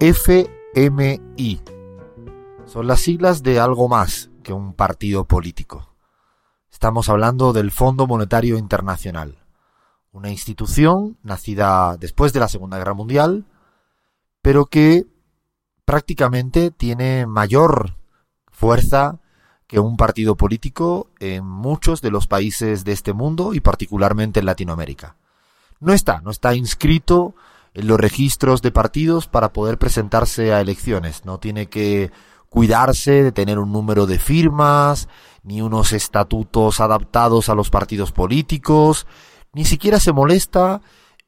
FMI. Son las siglas de algo más que un partido político. Estamos hablando del Fondo Monetario Internacional, una institución nacida después de la Segunda Guerra Mundial, pero que prácticamente tiene mayor fuerza que un partido político en muchos de los países de este mundo y particularmente en Latinoamérica. No está, no está inscrito los registros de partidos para poder presentarse a elecciones. No tiene que cuidarse de tener un número de firmas, ni unos estatutos adaptados a los partidos políticos, ni siquiera se molesta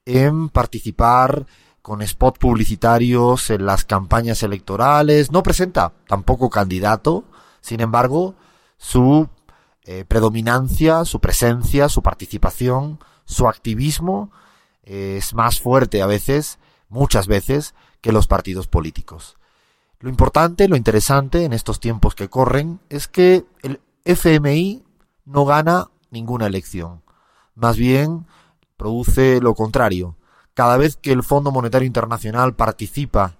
en participar con spot publicitarios en las campañas electorales, no presenta tampoco candidato, sin embargo, su eh, predominancia, su presencia, su participación, su activismo es más fuerte a veces, muchas veces, que los partidos políticos. Lo importante, lo interesante en estos tiempos que corren es que el FMI no gana ninguna elección. Más bien produce lo contrario. Cada vez que el Fondo Monetario Internacional participa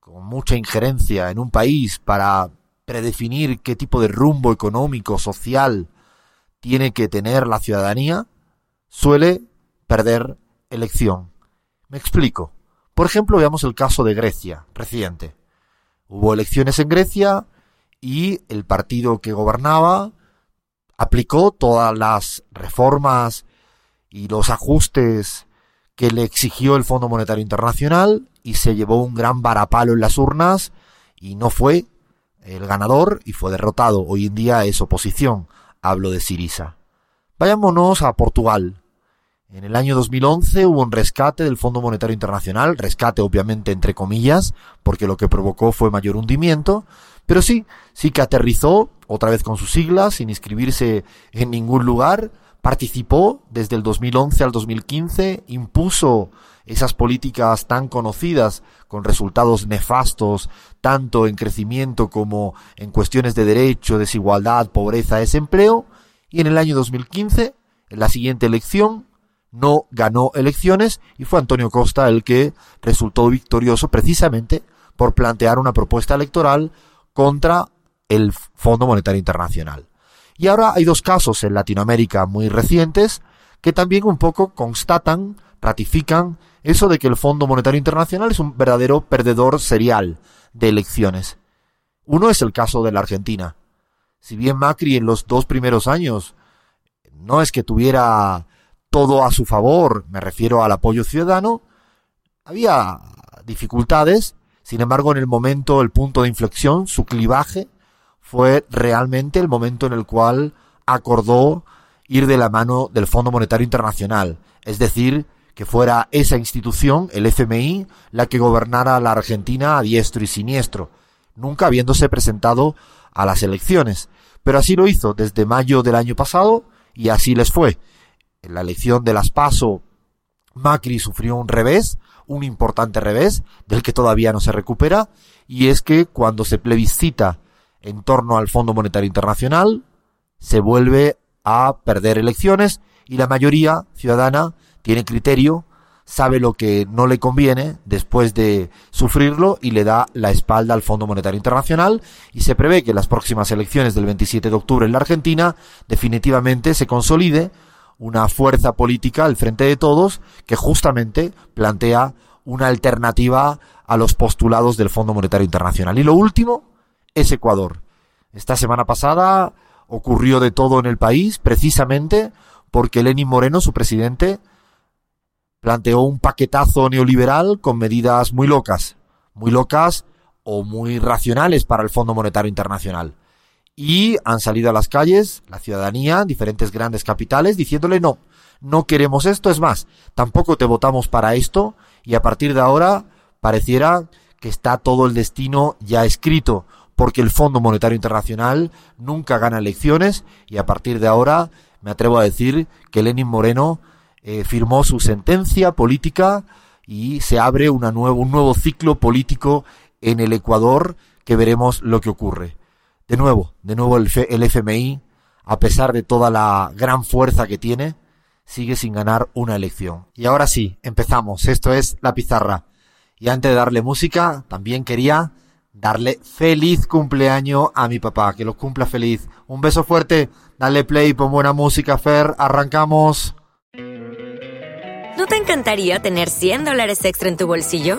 con mucha injerencia en un país para predefinir qué tipo de rumbo económico, social tiene que tener la ciudadanía, suele perder elección. Me explico. Por ejemplo, veamos el caso de Grecia, reciente. Hubo elecciones en Grecia y el partido que gobernaba aplicó todas las reformas y los ajustes que le exigió el Fondo Monetario Internacional y se llevó un gran varapalo en las urnas y no fue el ganador y fue derrotado. Hoy en día es oposición. Hablo de Sirisa. Vayámonos a Portugal. En el año 2011 hubo un rescate del Fondo Monetario Internacional, rescate obviamente entre comillas, porque lo que provocó fue mayor hundimiento, pero sí, sí que aterrizó, otra vez con sus siglas, sin inscribirse en ningún lugar, participó desde el 2011 al 2015, impuso esas políticas tan conocidas con resultados nefastos tanto en crecimiento como en cuestiones de derecho, desigualdad, pobreza, desempleo, y en el año 2015, en la siguiente elección, no ganó elecciones y fue Antonio Costa el que resultó victorioso precisamente por plantear una propuesta electoral contra el Fondo Monetario Internacional. Y ahora hay dos casos en Latinoamérica muy recientes que también un poco constatan, ratifican eso de que el Fondo Monetario Internacional es un verdadero perdedor serial de elecciones. Uno es el caso de la Argentina. Si bien Macri en los dos primeros años no es que tuviera todo a su favor, me refiero al apoyo ciudadano, había dificultades, sin embargo en el momento, el punto de inflexión, su clivaje, fue realmente el momento en el cual acordó ir de la mano del Fondo Monetario Internacional, es decir, que fuera esa institución, el FMI, la que gobernara la Argentina a diestro y siniestro, nunca habiéndose presentado a las elecciones. Pero así lo hizo desde mayo del año pasado y así les fue en la elección de las PASO, Macri sufrió un revés, un importante revés, del que todavía no se recupera, y es que cuando se plebiscita en torno al Fondo Monetario Internacional, se vuelve a perder elecciones y la mayoría ciudadana tiene criterio, sabe lo que no le conviene después de sufrirlo y le da la espalda al Fondo Monetario Internacional y se prevé que las próximas elecciones del 27 de octubre en la Argentina definitivamente se consolide una fuerza política al frente de todos que justamente plantea una alternativa a los postulados del Fondo Monetario Internacional. Y lo último es Ecuador. Esta semana pasada ocurrió de todo en el país precisamente porque Lenín Moreno, su presidente, planteó un paquetazo neoliberal con medidas muy locas, muy locas o muy racionales para el Fondo Monetario Internacional y han salido a las calles la ciudadanía, diferentes grandes capitales, diciéndole no, no queremos esto, es más, tampoco te votamos para esto. Y a partir de ahora pareciera que está todo el destino ya escrito, porque el Fondo Monetario Internacional nunca gana elecciones. Y a partir de ahora me atrevo a decir que Lenin Moreno eh, firmó su sentencia política y se abre una nuevo, un nuevo ciclo político en el Ecuador que veremos lo que ocurre. De nuevo, de nuevo el, FMI, a pesar de toda la gran fuerza que tiene, sigue sin ganar una elección. Y ahora sí, empezamos. Esto es La Pizarra. Y antes de darle música, también quería darle feliz cumpleaños a mi papá, que lo cumpla feliz. Un beso fuerte, dale play, pon buena música, Fer, arrancamos. ¿No te encantaría tener 100 dólares extra en tu bolsillo?